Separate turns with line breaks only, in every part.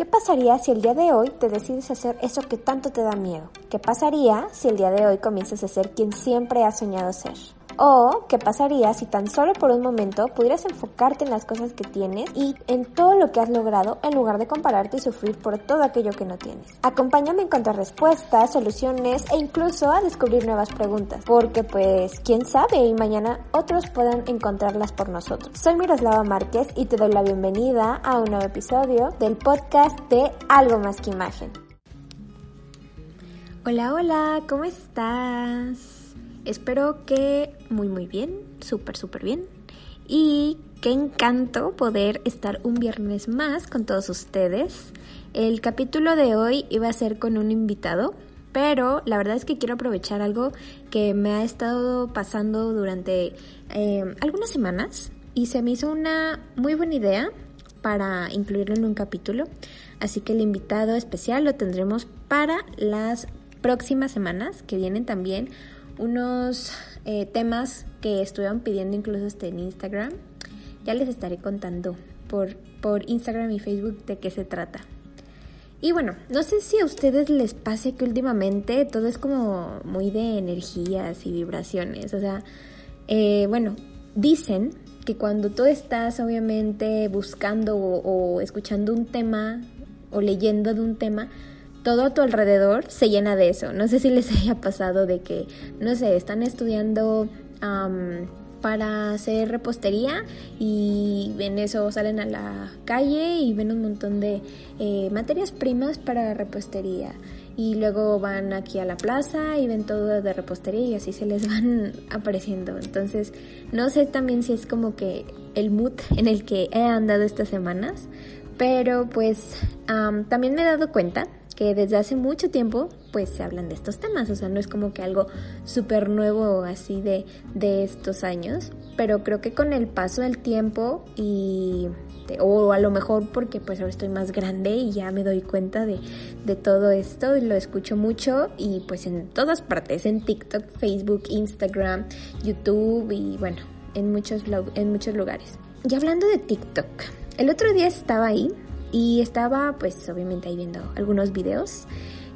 ¿Qué pasaría si el día de hoy te decides hacer eso que tanto te da miedo? ¿Qué pasaría si el día de hoy comienzas a ser quien siempre has soñado ser? O, ¿qué pasaría si tan solo por un momento pudieras enfocarte en las cosas que tienes y en todo lo que has logrado en lugar de compararte y sufrir por todo aquello que no tienes? Acompáñame a encontrar respuestas, soluciones e incluso a descubrir nuevas preguntas, porque pues quién sabe y mañana otros puedan encontrarlas por nosotros. Soy Miroslava Márquez y te doy la bienvenida a un nuevo episodio del podcast de Algo más que imagen. Hola, hola, ¿cómo estás? Espero que muy muy bien, súper súper bien. Y qué encanto poder estar un viernes más con todos ustedes. El capítulo de hoy iba a ser con un invitado, pero la verdad es que quiero aprovechar algo que me ha estado pasando durante eh, algunas semanas y se me hizo una muy buena idea para incluirlo en un capítulo. Así que el invitado especial lo tendremos para las próximas semanas que vienen también unos eh, temas que estuvieron pidiendo incluso este en Instagram. Ya les estaré contando por, por Instagram y Facebook de qué se trata. Y bueno, no sé si a ustedes les pase que últimamente todo es como muy de energías y vibraciones. O sea, eh, bueno, dicen que cuando tú estás obviamente buscando o escuchando un tema o leyendo de un tema, todo a tu alrededor se llena de eso. No sé si les haya pasado de que, no sé, están estudiando para hacer repostería y en eso salen a la calle y ven un montón de eh, materias primas para repostería. Y luego van aquí a la plaza y ven todo de repostería y así se les van apareciendo. Entonces, no sé también si es como que el mood en el que he andado estas semanas, pero pues también me he dado cuenta que desde hace mucho tiempo pues se hablan de estos temas, o sea, no es como que algo súper nuevo así de, de estos años, pero creo que con el paso del tiempo y o a lo mejor porque pues ahora estoy más grande y ya me doy cuenta de, de, todo esto y lo escucho mucho y pues en todas partes, en TikTok, Facebook, Instagram, YouTube y bueno, en muchos, en muchos lugares. Y hablando de TikTok, el otro día estaba ahí y estaba pues obviamente ahí viendo algunos videos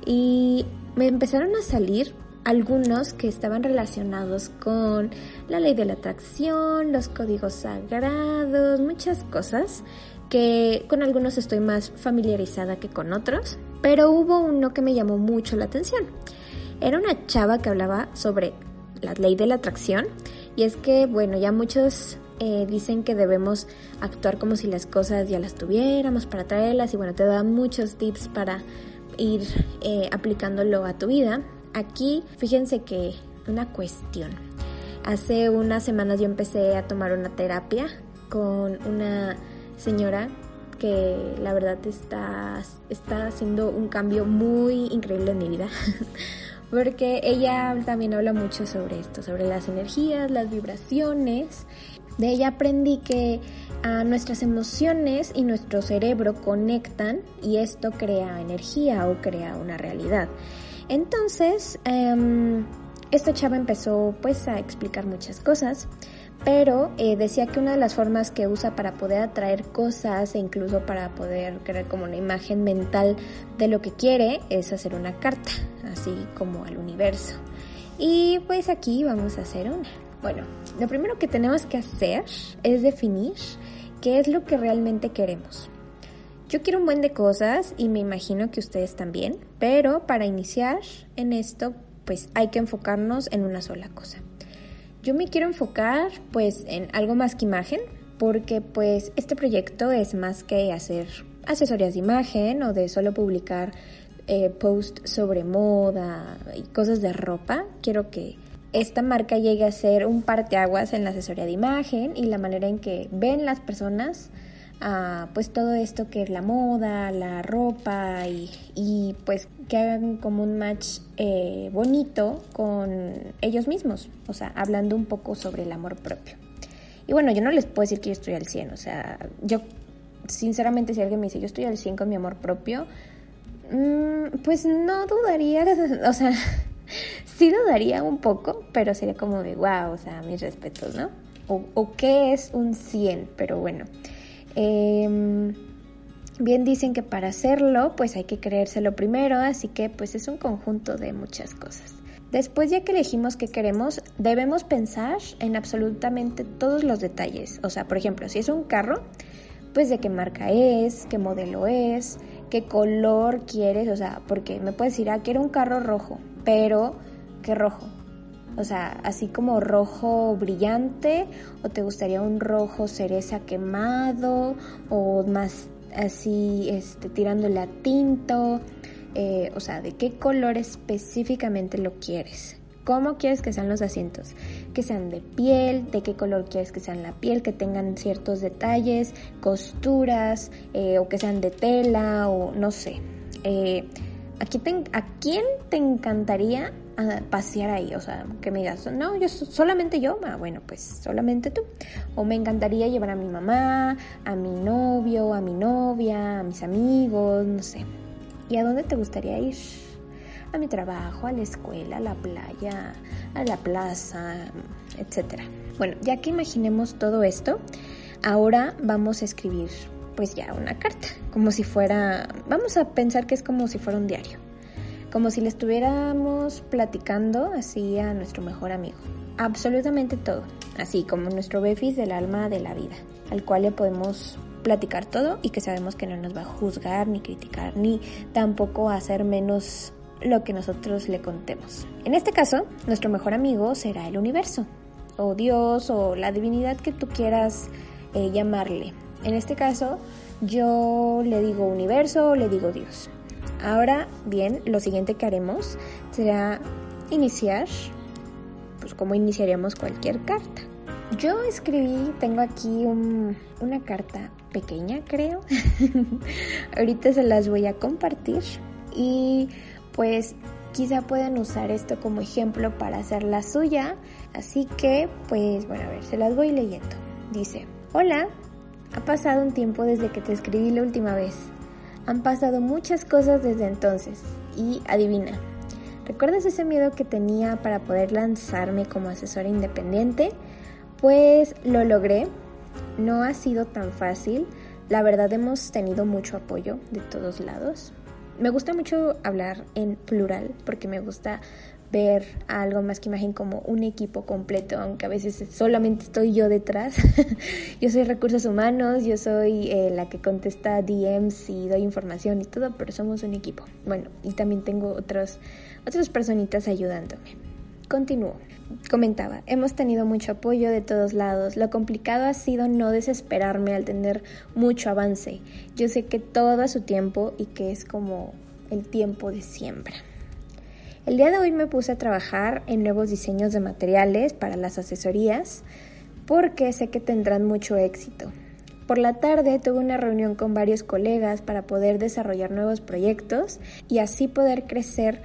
y me empezaron a salir algunos que estaban relacionados con la ley de la atracción, los códigos sagrados, muchas cosas que con algunos estoy más familiarizada que con otros, pero hubo uno que me llamó mucho la atención. Era una chava que hablaba sobre la ley de la atracción y es que, bueno, ya muchos eh, dicen que debemos actuar como si las cosas ya las tuviéramos para traerlas y bueno, te dan muchos tips para ir eh, aplicándolo a tu vida. Aquí, fíjense que una cuestión. Hace unas semanas yo empecé a tomar una terapia con una señora que la verdad está, está haciendo un cambio muy increíble en mi vida. Porque ella también habla mucho sobre esto, sobre las energías, las vibraciones de ella aprendí que ah, nuestras emociones y nuestro cerebro conectan y esto crea energía o crea una realidad. Entonces, em, esta chava empezó pues a explicar muchas cosas, pero eh, decía que una de las formas que usa para poder atraer cosas e incluso para poder crear como una imagen mental de lo que quiere es hacer una carta, así como al universo. Y pues aquí vamos a hacer una. Bueno, lo primero que tenemos que hacer es definir qué es lo que realmente queremos. Yo quiero un buen de cosas y me imagino que ustedes también, pero para iniciar en esto, pues hay que enfocarnos en una sola cosa. Yo me quiero enfocar pues en algo más que imagen, porque pues este proyecto es más que hacer asesorías de imagen o de solo publicar eh, posts sobre moda y cosas de ropa. Quiero que esta marca llegue a ser un parteaguas en la asesoría de imagen y la manera en que ven las personas ah, pues todo esto que es la moda, la ropa y, pues que hagan como un match eh, bonito con ellos mismos, o sea, hablando un poco sobre el amor propio. Y bueno, yo no les puedo decir que yo estoy al 100, o sea, yo sinceramente si alguien me dice yo estoy al 100 con mi amor propio, mm, pues no dudaría, o sea, sí dudaría un poco, pero sería como de wow, o sea, mis respetos, ¿no? O, qué es un 100, pero bueno. Em, Bien dicen que para hacerlo pues hay que creérselo primero, así que pues es un conjunto de muchas cosas. Después ya que elegimos qué queremos, debemos pensar en absolutamente todos los detalles. O sea, por ejemplo, si es un carro, pues de qué marca es, qué modelo es, qué color quieres, o sea, porque me puedes decir, ah, quiero un carro rojo, pero ¿qué rojo? O sea, así como rojo brillante, o te gustaría un rojo cereza quemado, o más así, este, tirándole a tinto, eh, o sea, de qué color específicamente lo quieres. ¿Cómo quieres que sean los asientos? Que sean de piel, de qué color quieres que sean la piel, que tengan ciertos detalles, costuras, eh, o que sean de tela, o no sé. Eh, ¿A quién te encantaría pasear ahí? O sea, que me digas, no, yo solamente yo, ah, bueno, pues solamente tú. O me encantaría llevar a mi mamá, a mi novio, a mi novia, a mis amigos, no sé. ¿Y a dónde te gustaría ir? A mi trabajo, a la escuela, a la playa, a la plaza, etc. Bueno, ya que imaginemos todo esto, ahora vamos a escribir pues ya una carta, como si fuera, vamos a pensar que es como si fuera un diario, como si le estuviéramos platicando así a nuestro mejor amigo. Absolutamente todo, así como nuestro befis del alma de la vida, al cual le podemos platicar todo y que sabemos que no nos va a juzgar ni criticar ni tampoco hacer menos lo que nosotros le contemos. En este caso, nuestro mejor amigo será el universo, o Dios, o la divinidad que tú quieras eh, llamarle. En este caso, yo le digo universo le digo Dios. Ahora bien, lo siguiente que haremos será iniciar, pues como iniciaríamos cualquier carta. Yo escribí, tengo aquí una carta pequeña, creo. Ahorita se las voy a compartir y pues quizá puedan usar esto como ejemplo para hacer la suya. Así que, pues bueno, a ver, se las voy leyendo. Dice, hola, ha pasado un tiempo desde que te escribí la última vez. Han pasado muchas cosas desde entonces. Y adivina, ¿recuerdas ese miedo que tenía para poder lanzarme como asesora independiente? Pues lo logré. No ha sido tan fácil. La verdad hemos tenido mucho apoyo de todos lados. Me gusta mucho hablar en plural porque me gusta ver algo más que imagen como un equipo completo, aunque a veces solamente estoy yo detrás. yo soy recursos humanos, yo soy eh, la que contesta DMs y doy información y todo, pero somos un equipo. Bueno, y también tengo otros, otras personitas ayudándome. Continúo. Comentaba, hemos tenido mucho apoyo de todos lados. Lo complicado ha sido no desesperarme al tener mucho avance. Yo sé que todo a su tiempo y que es como el tiempo de siembra. El día de hoy me puse a trabajar en nuevos diseños de materiales para las asesorías porque sé que tendrán mucho éxito. Por la tarde tuve una reunión con varios colegas para poder desarrollar nuevos proyectos y así poder crecer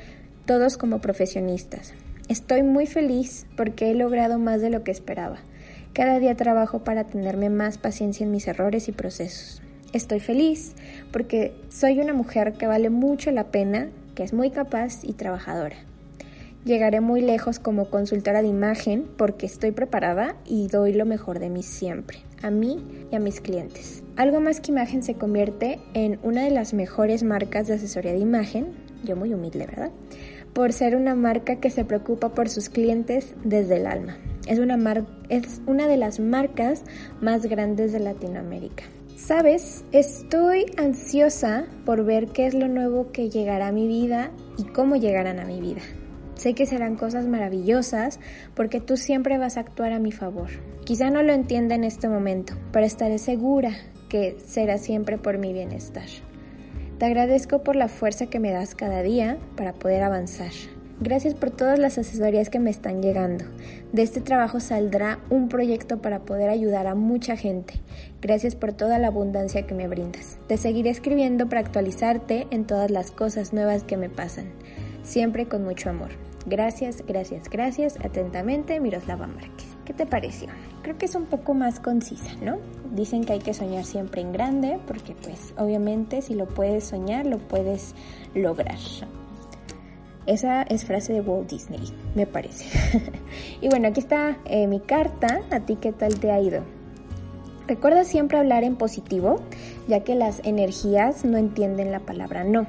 todos como profesionistas. Estoy muy feliz porque he logrado más de lo que esperaba. Cada día trabajo para tenerme más paciencia en mis errores y procesos. Estoy feliz porque soy una mujer que vale mucho la pena, es muy capaz y trabajadora. Llegaré muy lejos como consultora de imagen porque estoy preparada y doy lo mejor de mí siempre, a mí y a mis clientes. Algo más que imagen se convierte en una de las mejores marcas de asesoría de imagen, yo muy humilde, ¿verdad? por ser una marca que se preocupa por sus clientes desde el alma. Es una, es una de las marcas más grandes de Latinoamérica. Sabes, estoy ansiosa por ver qué es lo nuevo que llegará a mi vida y cómo llegarán a mi vida. Sé que serán cosas maravillosas porque tú siempre vas a actuar a mi favor. Quizá no lo entienda en este momento, pero estaré segura que será siempre por mi bienestar. Te agradezco por la fuerza que me das cada día para poder avanzar. Gracias por todas las asesorías que me están llegando. De este trabajo saldrá un proyecto para poder ayudar a mucha gente. Gracias por toda la abundancia que me brindas. Te seguiré escribiendo para actualizarte en todas las cosas nuevas que me pasan. Siempre con mucho amor. Gracias, gracias, gracias. Atentamente, Miroslava Márquez. ¿Qué te pareció? Creo que es un poco más concisa, ¿no? Dicen que hay que soñar siempre en grande porque pues obviamente si lo puedes soñar lo puedes lograr. Esa es frase de Walt Disney, me parece. y bueno, aquí está eh, mi carta. ¿A ti qué tal te ha ido? Recuerda siempre hablar en positivo, ya que las energías no entienden la palabra no.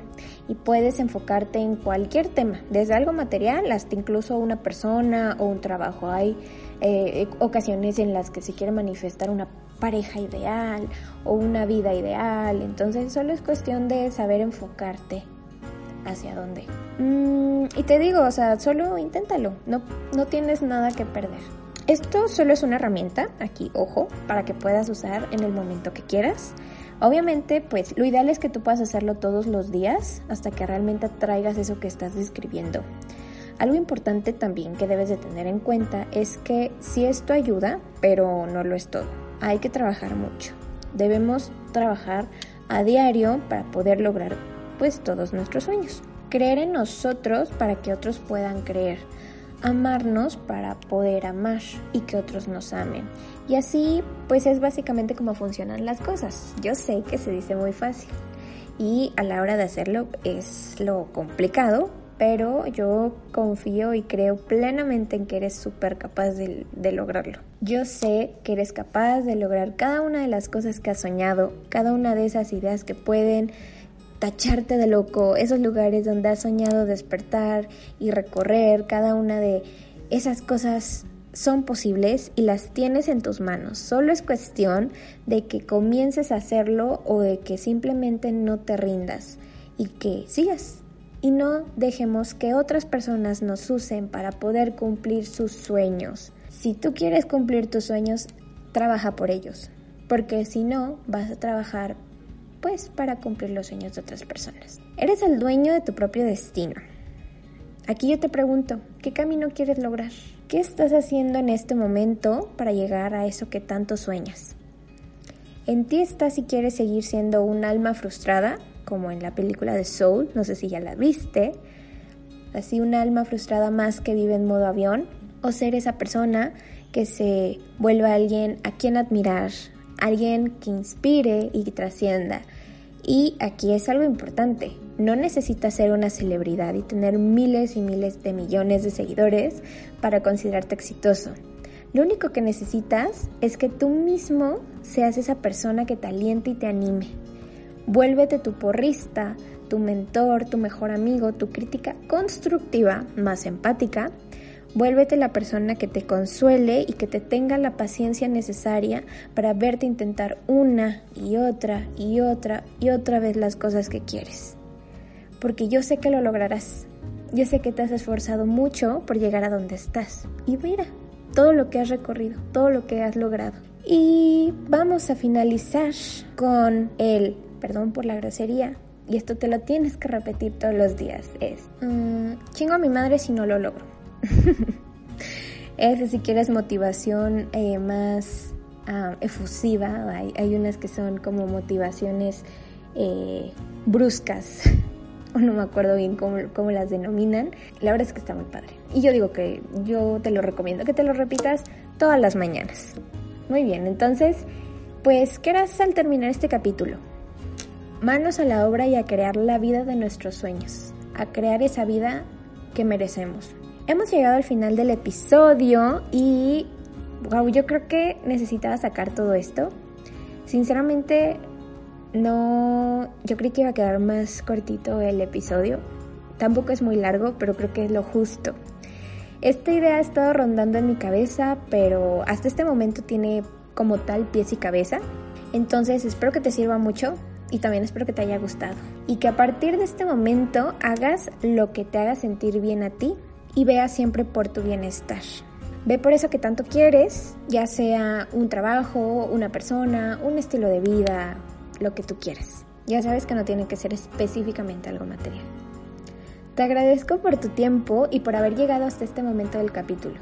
Y puedes enfocarte en cualquier tema, desde algo material hasta incluso una persona o un trabajo. Hay eh, ocasiones en las que se quiere manifestar una pareja ideal o una vida ideal. Entonces solo es cuestión de saber enfocarte hacia dónde. Mm, y te digo, o sea, solo inténtalo, no, no tienes nada que perder. Esto solo es una herramienta, aquí ojo, para que puedas usar en el momento que quieras. Obviamente, pues lo ideal es que tú puedas hacerlo todos los días hasta que realmente traigas eso que estás describiendo. Algo importante también que debes de tener en cuenta es que si esto ayuda, pero no lo es todo. Hay que trabajar mucho. Debemos trabajar a diario para poder lograr pues todos nuestros sueños. Creer en nosotros para que otros puedan creer. Amarnos para poder amar y que otros nos amen. Y así pues es básicamente como funcionan las cosas. Yo sé que se dice muy fácil y a la hora de hacerlo es lo complicado, pero yo confío y creo plenamente en que eres súper capaz de, de, lograrlo. Yo sé que eres capaz de lograr cada una de las cosas que has soñado, cada una de esas ideas que pueden tacharte de loco, esos lugares donde has soñado despertar y recorrer, cada una de esas cosas son posibles y las tienes en tus manos. Solo es cuestión de que comiences a hacerlo o de que simplemente no te rindas y que sigas. Y no dejemos que otras personas nos usen para poder cumplir sus sueños. Si tú quieres cumplir tus sueños, trabaja por ellos. Porque si no, vas a trabajar pues para cumplir los sueños de otras personas. Eres el dueño de tu propio destino. Aquí yo te pregunto, ¿qué camino quieres lograr? ¿Qué estás haciendo en este momento para llegar a eso que tanto sueñas? En ti está si quieres seguir siendo un alma frustrada, como en la película de Soul, no sé si ya la viste, así un alma frustrada más que vive en modo avión, o ser esa persona que se vuelva alguien a quien admirar, alguien que inspire y que trascienda. Y aquí es algo importante, no necesitas ser una celebridad y tener miles y miles de millones de seguidores para considerarte exitoso. Lo único que necesitas es que tú mismo seas esa persona que te aliente y te anime. Vuélvete tu porrista, tu mentor, tu mejor amigo, tu crítica constructiva, más empática Vuélvete la persona que te consuele y que te tenga la paciencia necesaria para verte intentar una y otra y otra y otra vez las cosas que quieres. Porque yo sé que lo lograrás. Yo sé que te has esforzado mucho por llegar a donde estás. Y mira, todo lo que has recorrido, todo lo que has logrado. Y vamos a finalizar con el, perdón por la grosería, y esto te lo tienes que repetir todos los días, es, mm, chingo a mi madre si no lo logro. es si quieres motivación eh, más ah, efusiva, hay, unas que son como motivaciones eh, bruscas, o no me acuerdo bien cómo, cómo, las denominan. La verdad es que está muy padre. Y yo digo que yo te lo recomiendo, que te lo repitas todas las mañanas. Muy bien, entonces, pues, ¿qué harás al terminar este capítulo? Manos a la obra y a crear la vida de nuestros sueños, a crear esa vida que merecemos. Hemos llegado al final del episodio y wow, yo creo que necesitaba sacar todo esto. Sinceramente, no, yo creí que iba a quedar más cortito el episodio. Tampoco es muy largo, pero creo que es lo justo. Esta idea ha estado rondando en mi cabeza, pero hasta este momento tiene como tal pies y cabeza. Entonces espero que te sirva mucho y también espero que te haya gustado. Y que a partir de este momento hagas lo que te haga sentir bien a ti y vea siempre por tu bienestar. Ve por eso que tanto quieres, ya sea un trabajo, una persona, un estilo de vida, lo que tú quieras. Ya sabes que no tiene que ser específicamente algo material. Te agradezco por tu tiempo y por haber llegado hasta este momento del capítulo.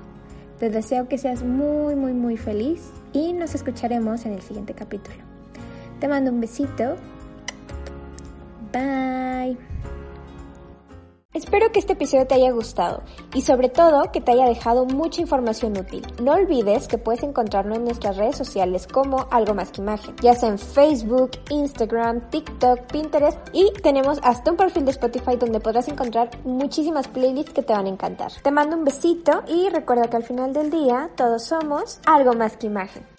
Te deseo que seas muy, muy, muy feliz y nos escucharemos en el siguiente capítulo. Te mando un besito. Bye. Espero que este episodio te haya gustado y sobre todo que te haya dejado mucha información útil. No olvides que puedes encontrarnos en nuestras redes sociales como Algo Más que Imagen, ya sea en Facebook, Instagram, TikTok, Pinterest y tenemos hasta un perfil de Spotify donde podrás encontrar muchísimas playlists que te van a encantar. Te mando un besito y recuerda que al final del día todos somos algo más que imagen.